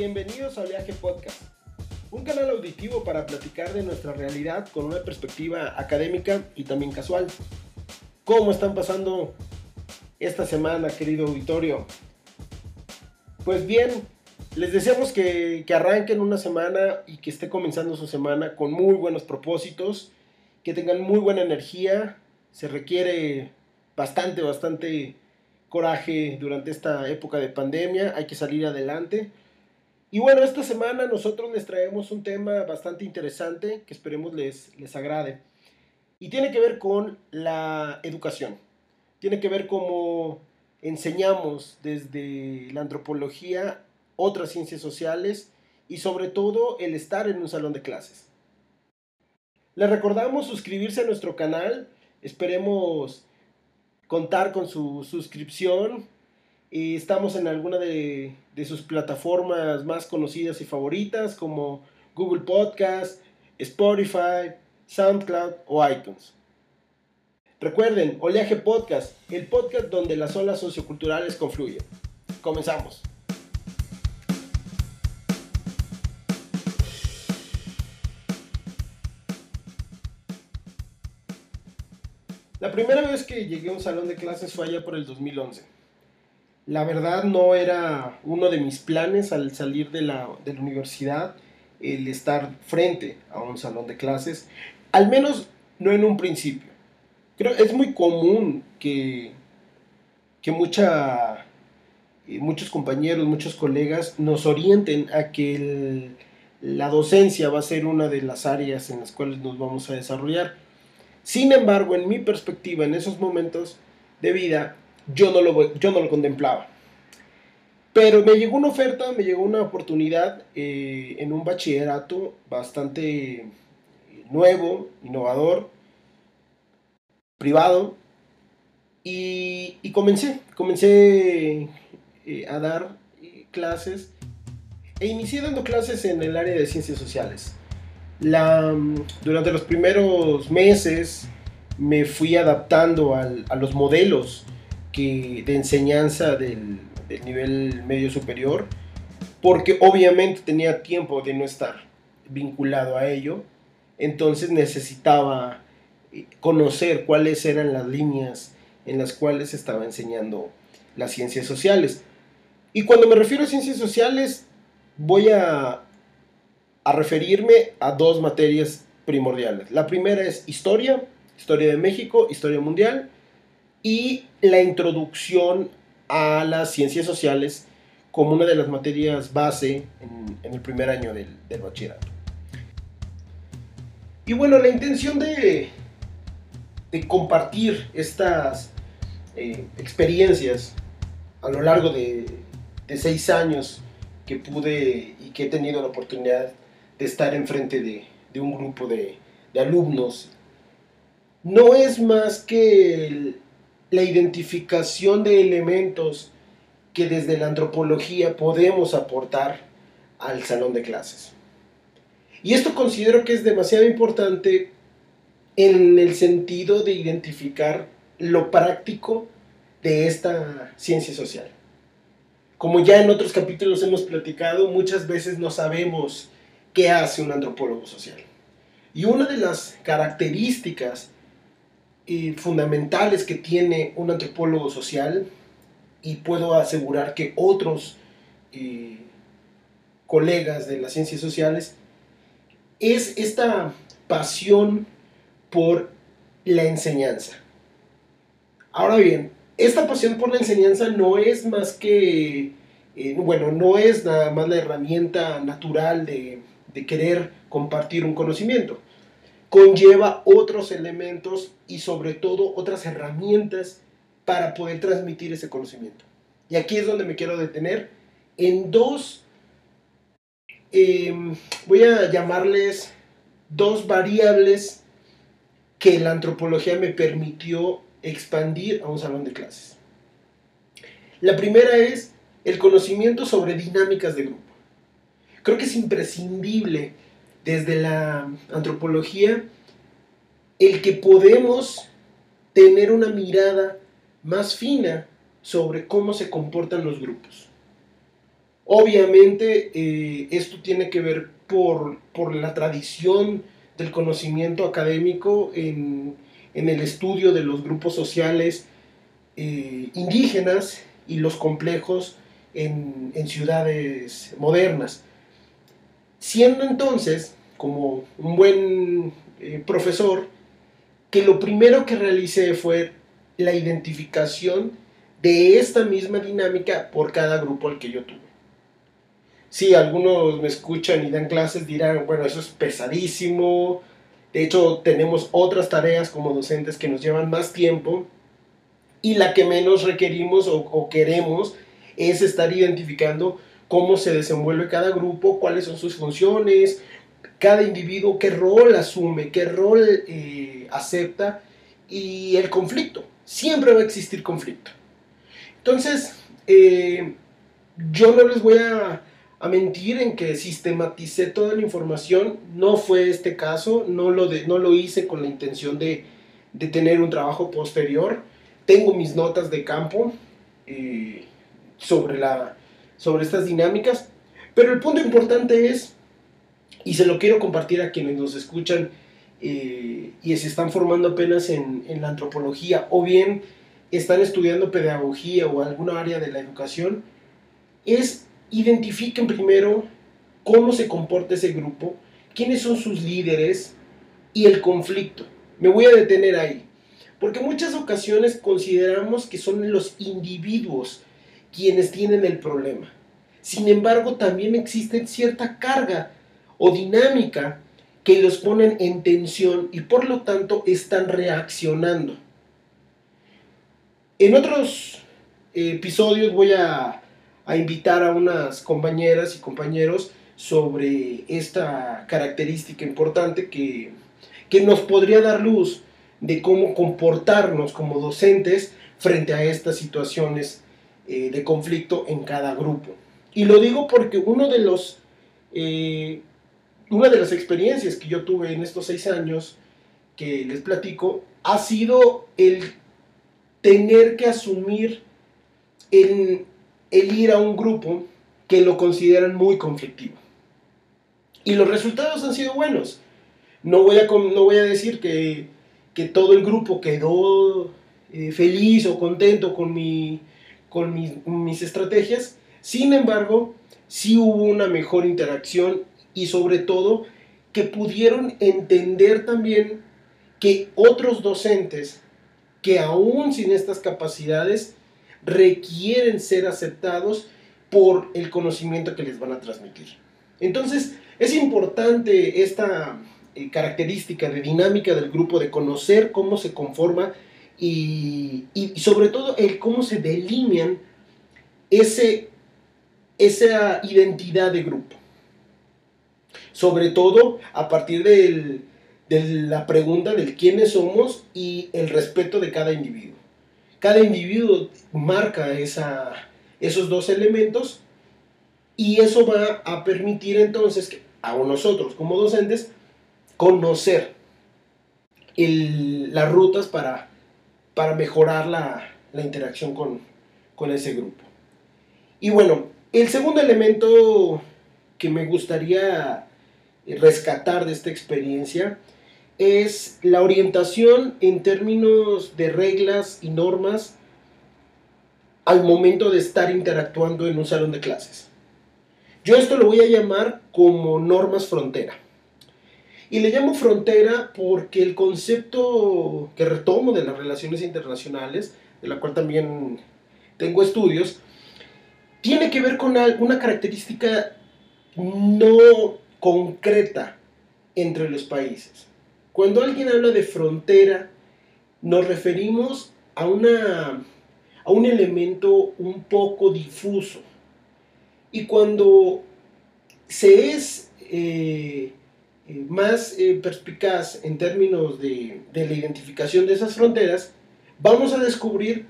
Bienvenidos a Viaje Podcast, un canal auditivo para platicar de nuestra realidad con una perspectiva académica y también casual. ¿Cómo están pasando esta semana, querido auditorio? Pues bien, les deseamos que, que arranquen una semana y que esté comenzando su semana con muy buenos propósitos, que tengan muy buena energía. Se requiere bastante, bastante coraje durante esta época de pandemia, hay que salir adelante. Y bueno, esta semana nosotros les traemos un tema bastante interesante que esperemos les, les agrade. Y tiene que ver con la educación. Tiene que ver cómo enseñamos desde la antropología otras ciencias sociales y sobre todo el estar en un salón de clases. Les recordamos suscribirse a nuestro canal. Esperemos contar con su suscripción. Y estamos en alguna de, de sus plataformas más conocidas y favoritas como Google Podcast, Spotify, SoundCloud o iTunes. Recuerden, Oleaje Podcast, el podcast donde las olas socioculturales confluyen. Comenzamos. La primera vez que llegué a un salón de clases fue allá por el 2011. La verdad no era uno de mis planes al salir de la, de la universidad el estar frente a un salón de clases, al menos no en un principio. Creo es muy común que, que mucha, eh, muchos compañeros, muchos colegas nos orienten a que la docencia va a ser una de las áreas en las cuales nos vamos a desarrollar. Sin embargo, en mi perspectiva, en esos momentos de vida, yo no lo, yo no lo contemplaba. Pero me llegó una oferta, me llegó una oportunidad eh, en un bachillerato bastante nuevo, innovador, privado, y, y comencé, comencé eh, a dar eh, clases e inicié dando clases en el área de ciencias sociales. La, durante los primeros meses me fui adaptando al, a los modelos de enseñanza del, nivel medio superior, porque obviamente tenía tiempo de no estar vinculado a ello, entonces necesitaba eh, conocer cuáles eran las líneas en las cuales estaba enseñando las ciencias sociales. Y cuando me refiero a ciencias sociales, voy a referirme a dos materias primordiales. La primera es historia, historia de México, historia mundial, y la introducción a las ciencias sociales como una de las materias base en, el primer año del, del, bachillerato. Y bueno, la intención de, de compartir estas eh, experiencias a lo largo de, de seis años que pude y que he tenido la oportunidad de estar enfrente de, de un grupo de, de, alumnos, no es más que el, la identificación de elementos que desde la antropología podemos aportar al salón de clases. Y esto considero que es demasiado importante en el sentido de identificar lo práctico de esta ciencia social. Como ya en otros capítulos hemos platicado, muchas veces no sabemos qué hace un antropólogo social. Y una de las características eh, fundamentales que tiene un antropólogo social, y puedo asegurar que otros eh, colegas de las ciencias sociales, es esta pasión por la enseñanza. Ahora bien, esta pasión por la enseñanza no es más que, eh, bueno, no es nada más la herramienta natural de de querer compartir un conocimiento. Conlleva otros elementos y sobre todo otras herramientas para poder transmitir ese conocimiento. Y aquí es donde me quiero detener en dos, eh, voy a llamarles dos variables que la antropología me permitió expandir a un salón de clases. La primera es el conocimiento sobre dinámicas de grupo creo que es imprescindible desde la antropología el que podemos tener una mirada más fina sobre cómo se comportan los grupos. Obviamente eh, esto tiene que ver por, por, la tradición del conocimiento académico en, en, el estudio de los grupos sociales eh, indígenas y los complejos en, en ciudades modernas. Siendo entonces, como un buen eh, profesor, que lo primero que realicé fue la identificación de esta misma dinámica por cada grupo al que yo tuve. Si algunos me escuchan y dan clases dirán, bueno, eso es pesadísimo. De hecho, tenemos otras tareas como docentes que nos llevan más tiempo y la que menos requerimos o, o queremos es estar identificando cómo se desenvuelve cada grupo, cuáles son sus funciones, cada individuo qué rol asume, qué rol eh, acepta y el conflicto. Siempre va a existir conflicto. Entonces, eh, yo no les voy a, mentir en que sistematicé toda la información. No fue este caso, no lo, no lo hice con la intención de, tener un trabajo posterior. Tengo mis notas de campo eh, sobre, la, sobre estas dinámicas, pero el punto importante es y se lo quiero compartir a quienes nos escuchan eh, y se están formando apenas en, en, la antropología o bien están estudiando pedagogía o alguna área de la educación, es identifiquen primero cómo se comporta ese grupo, quiénes son sus líderes y el conflicto. Me voy a detener ahí, porque muchas ocasiones consideramos que son los individuos quienes tienen el problema. Sin embargo, también existe cierta carga o dinámica que los ponen en tensión y por lo tanto están reaccionando. En otros episodios voy a, invitar a unas compañeras y compañeros sobre esta característica importante que, nos podría dar luz de cómo comportarnos como docentes frente a estas situaciones eh, de conflicto en cada grupo. Y lo digo porque uno de los eh, una de las experiencias que yo tuve en estos seis años que les platico ha sido el tener que asumir el, ir a un grupo que lo consideran muy conflictivo. Y los resultados han sido buenos. No voy a, no voy a decir que, todo el grupo quedó eh, feliz o contento con, mi, con mis estrategias. Sin embargo, sí hubo una mejor interacción y sobre todo que pudieron entender también que otros docentes que aún sin estas capacidades requieren ser aceptados por el conocimiento que les van a transmitir. Entonces, es importante esta eh, característica de dinámica del grupo, de conocer cómo se conforma y, y sobre todo el cómo se delinean ese, esa identidad de grupo sobre todo a partir de la pregunta del quiénes somos y el respeto de cada individuo. Cada individuo marca esa, esos dos elementos y eso va a permitir entonces a nosotros como docentes conocer las rutas para, para mejorar la, interacción con, con ese grupo. Y bueno, el segundo elemento que me gustaría rescatar de esta experiencia es la orientación en términos de reglas y normas al momento de estar interactuando en un salón de clases. Yo esto lo voy a llamar como normas frontera. Y le llamo frontera porque el concepto que retomo de las relaciones internacionales, de la cual también tengo estudios, tiene que ver con una característica no concreta entre los países. Cuando alguien habla de frontera, nos referimos a, una, a un elemento un poco difuso. Y cuando se es eh, más eh, perspicaz en términos de, de la identificación de esas fronteras, vamos a descubrir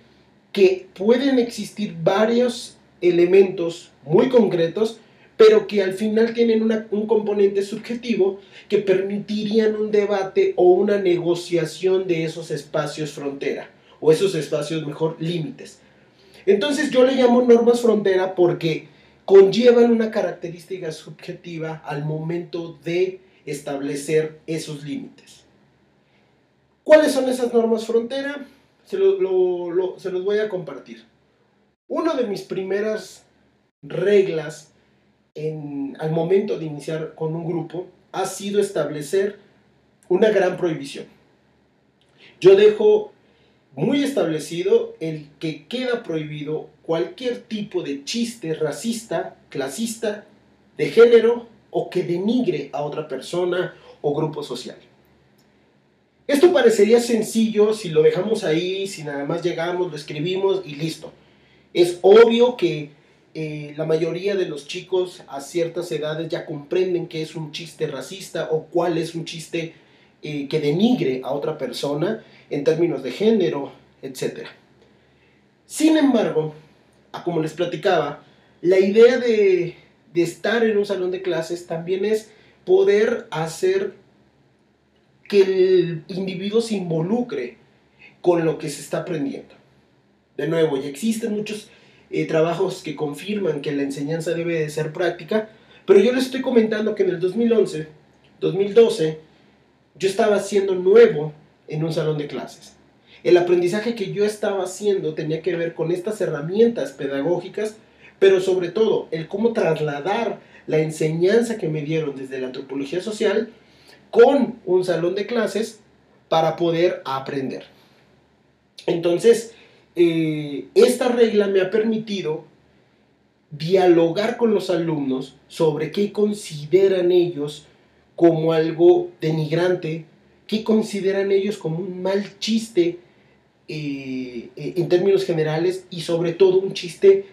que pueden existir varios elementos muy concretos pero que al final tienen un componente subjetivo que permitirían un debate o una negociación de esos espacios frontera, o esos espacios mejor límites. Entonces yo le llamo normas frontera porque conllevan una característica subjetiva al momento de establecer esos límites. ¿Cuáles son esas normas frontera? Se, los voy a compartir. Una de mis primeras reglas en, al momento de iniciar con un grupo ha sido establecer una gran prohibición. Yo dejo muy establecido el que queda prohibido cualquier tipo de chiste racista, clasista, de género o que denigre a otra persona o grupo social. Esto parecería sencillo si lo dejamos ahí, si nada más llegamos, lo escribimos y listo. Es obvio que eh, la mayoría de los chicos a ciertas edades ya comprenden qué es un chiste racista o cuál es un chiste eh, que denigre a otra persona en términos de género, etc. Sin embargo, como les platicaba, la idea de, de estar en un salón de clases también es poder hacer que el individuo se involucre con lo que se está aprendiendo. De nuevo, ya existen muchos eh, trabajos que confirman que la enseñanza debe de ser práctica, pero yo les estoy comentando que en el 2011, 2012, yo estaba siendo nuevo en un salón de clases. El aprendizaje que yo estaba haciendo tenía que ver con estas herramientas pedagógicas, pero sobre todo el cómo trasladar la enseñanza que me dieron desde la antropología social con un salón de clases para poder aprender. Entonces, eh, esta regla me ha permitido dialogar con los alumnos sobre qué consideran ellos como algo denigrante, qué consideran ellos como un mal chiste eh, eh, en términos generales y sobre todo un chiste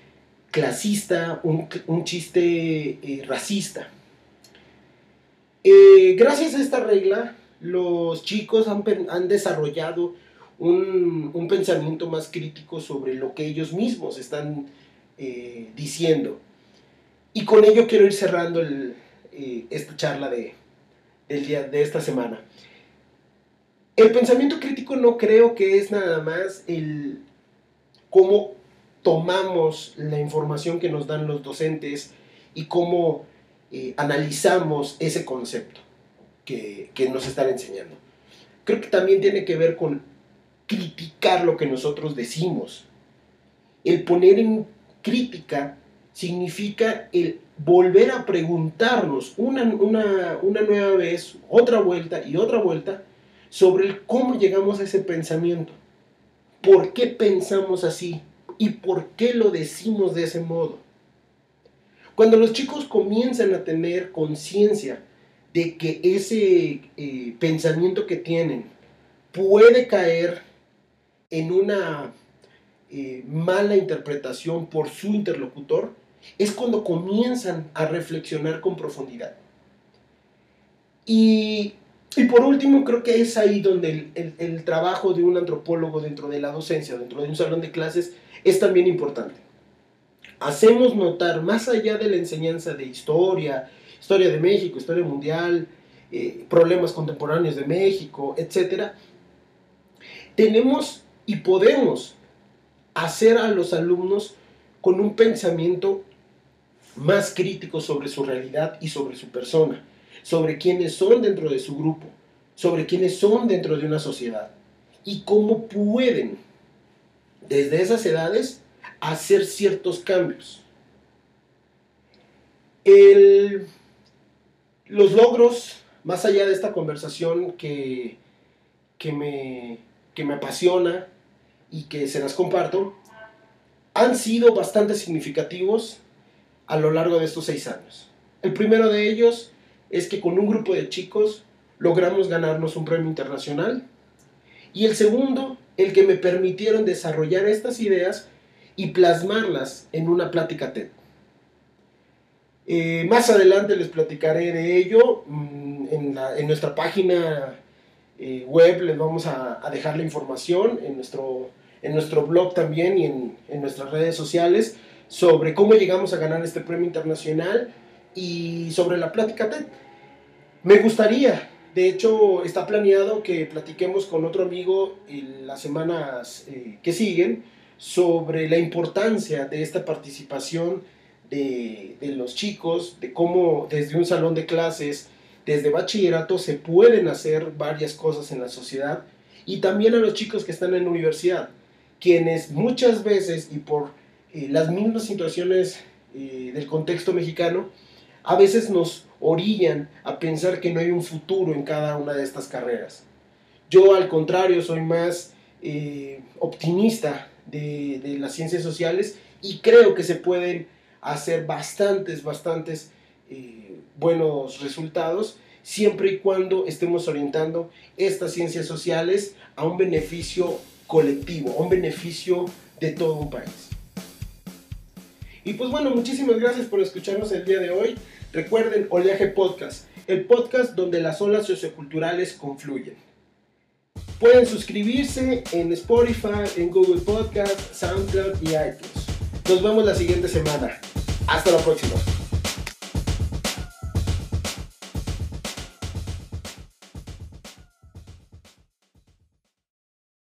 clasista, un, chiste racista. gracias a esta regla, los chicos han, desarrollado un, pensamiento más crítico sobre lo que ellos mismos están eh, diciendo. Y con ello quiero ir cerrando eh, esta charla de, día, de esta semana. El pensamiento crítico no creo que es nada más el cómo tomamos la información que nos dan los docentes y cómo eh, analizamos ese concepto que, que nos están enseñando. Creo que también tiene que ver con criticar lo que nosotros decimos. El poner en crítica significa el volver a preguntarnos una, nueva vez, otra vuelta y otra vuelta, sobre cómo llegamos a ese pensamiento. ¿Por qué pensamos así? ¿Y por qué lo decimos de ese modo? Cuando los chicos comienzan a tener conciencia de que ese eh, pensamiento que tienen puede caer en una eh, mala interpretación por su interlocutor, es cuando comienzan a reflexionar con profundidad. Y, por último, creo que es ahí donde el, trabajo de un antropólogo dentro de la docencia, dentro de un salón de clases, es también importante. Hacemos notar, más allá de la enseñanza de historia, historia de México, historia mundial, eh, problemas contemporáneos de México, etc., tenemos y podemos hacer a los alumnos con un pensamiento más crítico sobre su realidad y sobre su persona, sobre quiénes son dentro de su grupo, sobre quiénes son dentro de una sociedad y cómo pueden desde esas edades hacer ciertos cambios. los logros, más allá de esta conversación que, que, me, que me apasiona, y que se las comparto, han sido bastante significativos a lo largo de estos seis años. El primero de ellos es que con un grupo de chicos logramos ganarnos un premio internacional. Y el segundo, el que me permitieron desarrollar estas ideas y plasmarlas en una plática TED. Eh, más adelante les platicaré de ello. Mm, en, nuestra página eh, web, les vamos a, a dejar la información en nuestro en nuestro blog también y en, en nuestras redes sociales sobre cómo llegamos a ganar este premio internacional y sobre la plática TED. Me gustaría, de hecho está planeado que platiquemos con otro amigo en las semanas eh, que siguen sobre la importancia de esta participación de, de los chicos, de cómo desde un salón de clases, desde bachillerato, se pueden hacer varias cosas en la sociedad y también a los chicos que están en la universidad, quienes muchas veces y por eh, las mismas situaciones eh, del contexto mexicano, a veces nos orillan a pensar que no hay un futuro en cada una de estas carreras. Yo al contrario soy más eh, optimista de, de, las ciencias sociales y creo que se pueden hacer bastantes, bastantes eh, buenos resultados siempre y cuando estemos orientando estas ciencias sociales a un beneficio colectivo, a un beneficio de todo un país. Y pues bueno, muchísimas gracias por escucharnos el día de hoy. Recuerden Oleaje Podcast, el podcast donde las olas socioculturales confluyen. Pueden suscribirse en Spotify, en Google Podcast, SoundCloud y iTunes. Nos vemos la siguiente semana. Hasta la próxima.